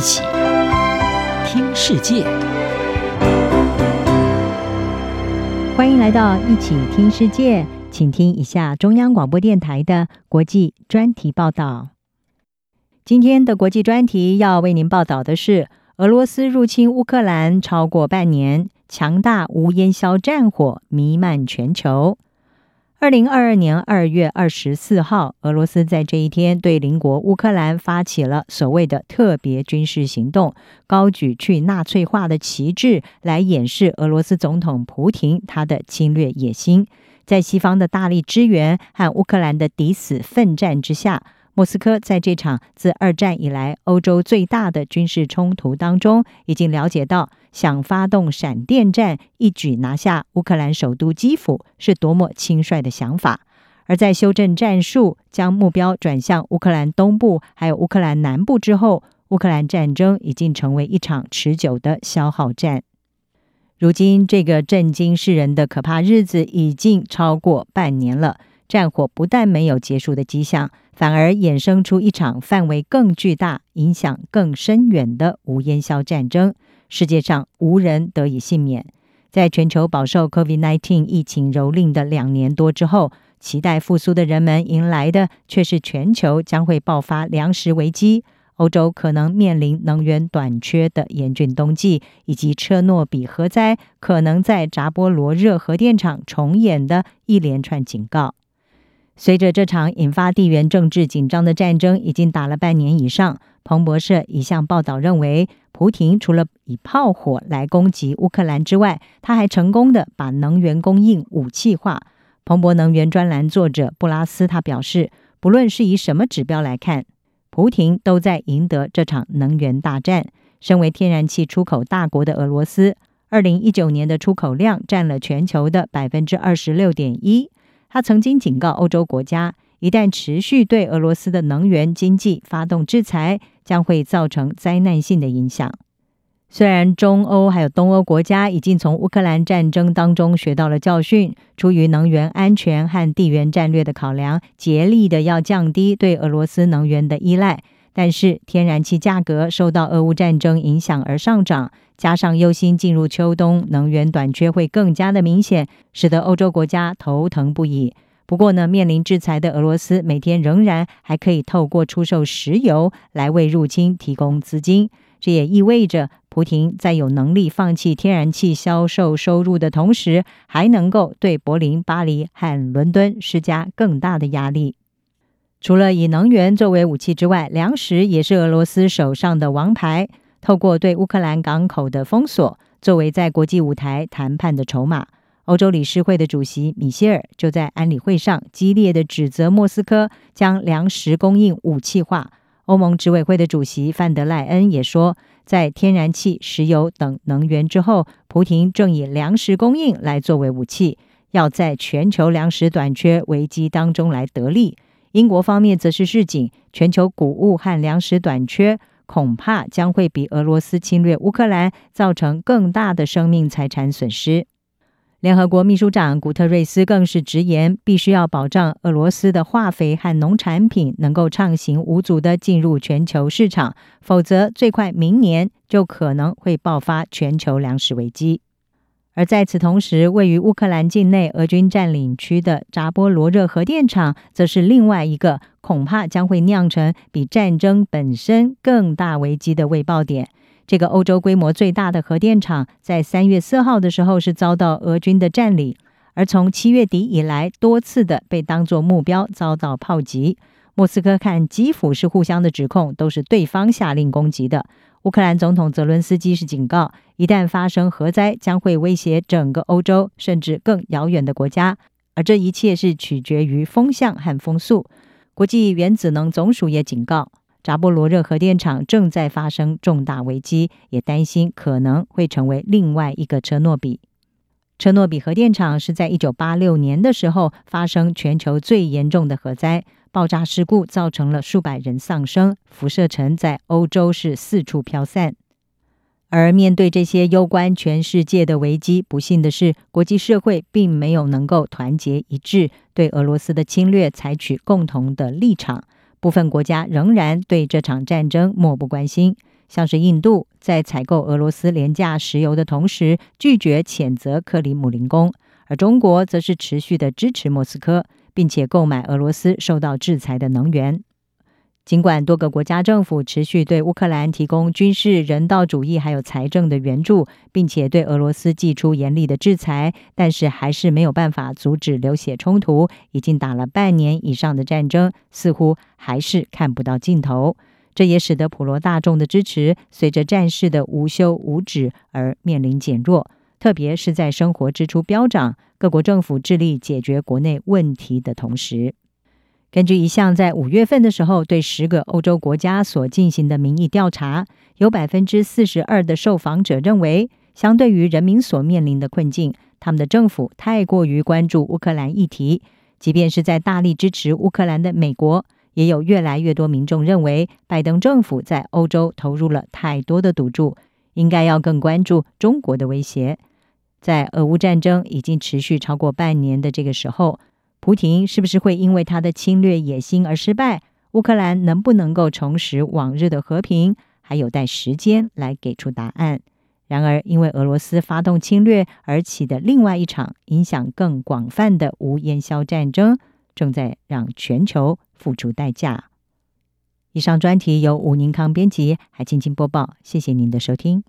一起听世界，欢迎来到一起听世界，请听一下中央广播电台的国际专题报道。今天的国际专题要为您报道的是：俄罗斯入侵乌克兰超过半年，强大无烟硝战火弥漫全球。二零二二年二月二十四号，俄罗斯在这一天对邻国乌克兰发起了所谓的特别军事行动，高举去纳粹化的旗帜来掩饰俄罗斯总统普廷他的侵略野心。在西方的大力支援和乌克兰的抵死奋战之下，莫斯科在这场自二战以来欧洲最大的军事冲突当中，已经了解到。想发动闪电战，一举拿下乌克兰首都基辅，是多么轻率的想法。而在修正战术，将目标转向乌克兰东部还有乌克兰南部之后，乌克兰战争已经成为一场持久的消耗战。如今，这个震惊世人的可怕日子已经超过半年了，战火不但没有结束的迹象，反而衍生出一场范围更巨大、影响更深远的无烟硝战争。世界上无人得以幸免。在全球饱受 COVID-19 疫情蹂躏的两年多之后，期待复苏的人们迎来的却是全球将会爆发粮食危机、欧洲可能面临能源短缺的严峻冬季，以及车诺比核灾可能在扎波罗热核电厂重演的一连串警告。随着这场引发地缘政治紧张的战争已经打了半年以上，彭博社一项报道认为，普亭除了以炮火来攻击乌克兰之外，他还成功的把能源供应武器化。彭博能源专栏作者布拉斯他表示，不论是以什么指标来看，普亭都在赢得这场能源大战。身为天然气出口大国的俄罗斯，二零一九年的出口量占了全球的百分之二十六点一。他曾经警告欧洲国家，一旦持续对俄罗斯的能源经济发动制裁，将会造成灾难性的影响。虽然中欧还有东欧国家已经从乌克兰战争当中学到了教训，出于能源安全和地缘战略的考量，竭力的要降低对俄罗斯能源的依赖。但是，天然气价格受到俄乌战争影响而上涨，加上忧心进入秋冬，能源短缺会更加的明显，使得欧洲国家头疼不已。不过呢，面临制裁的俄罗斯每天仍然还可以透过出售石油来为入侵提供资金。这也意味着，普廷在有能力放弃天然气销售收入的同时，还能够对柏林、巴黎和伦敦施加更大的压力。除了以能源作为武器之外，粮食也是俄罗斯手上的王牌。透过对乌克兰港口的封锁，作为在国际舞台谈判的筹码，欧洲理事会的主席米歇尔就在安理会上激烈的指责莫斯科将粮食供应武器化。欧盟执委会的主席范德赖恩也说，在天然气、石油等能源之后，普亭正以粮食供应来作为武器，要在全球粮食短缺危机当中来得利。英国方面则是示警，全球谷物和粮食短缺恐怕将会比俄罗斯侵略乌克兰造成更大的生命财产损失。联合国秘书长古特瑞斯更是直言，必须要保障俄罗斯的化肥和农产品能够畅行无阻地进入全球市场，否则最快明年就可能会爆发全球粮食危机。而在此同时，位于乌克兰境内俄军占领区的扎波罗热核电厂，则是另外一个恐怕将会酿成比战争本身更大危机的未爆点。这个欧洲规模最大的核电厂，在三月四号的时候是遭到俄军的占领，而从七月底以来，多次的被当作目标遭到炮击。莫斯科看基辅是互相的指控，都是对方下令攻击的。乌克兰总统泽伦斯基是警告，一旦发生核灾，将会威胁整个欧洲，甚至更遥远的国家。而这一切是取决于风向和风速。国际原子能总署也警告，扎波罗热核电厂正在发生重大危机，也担心可能会成为另外一个车诺比。车诺比核电厂是在一九八六年的时候发生全球最严重的核灾。爆炸事故造成了数百人丧生，辐射尘在欧洲是四处飘散。而面对这些攸关全世界的危机，不幸的是，国际社会并没有能够团结一致，对俄罗斯的侵略采取共同的立场。部分国家仍然对这场战争漠不关心。像是印度在采购俄罗斯廉价石油的同时，拒绝谴责克里姆林宫，而中国则是持续的支持莫斯科，并且购买俄罗斯受到制裁的能源。尽管多个国家政府持续对乌克兰提供军事、人道主义还有财政的援助，并且对俄罗斯祭出严厉的制裁，但是还是没有办法阻止流血冲突。已经打了半年以上的战争，似乎还是看不到尽头。这也使得普罗大众的支持随着战事的无休无止而面临减弱，特别是在生活支出飙涨、各国政府致力解决国内问题的同时。根据一项在五月份的时候对十个欧洲国家所进行的民意调查，有百分之四十二的受访者认为，相对于人民所面临的困境，他们的政府太过于关注乌克兰议题。即便是在大力支持乌克兰的美国，也有越来越多民众认为，拜登政府在欧洲投入了太多的赌注，应该要更关注中国的威胁。在俄乌战争已经持续超过半年的这个时候。普亭是不是会因为他的侵略野心而失败？乌克兰能不能够重拾往日的和平，还有待时间来给出答案。然而，因为俄罗斯发动侵略而起的另外一场影响更广泛的无烟硝战争，正在让全球付出代价。以上专题由吴宁康编辑，还静静播报。谢谢您的收听。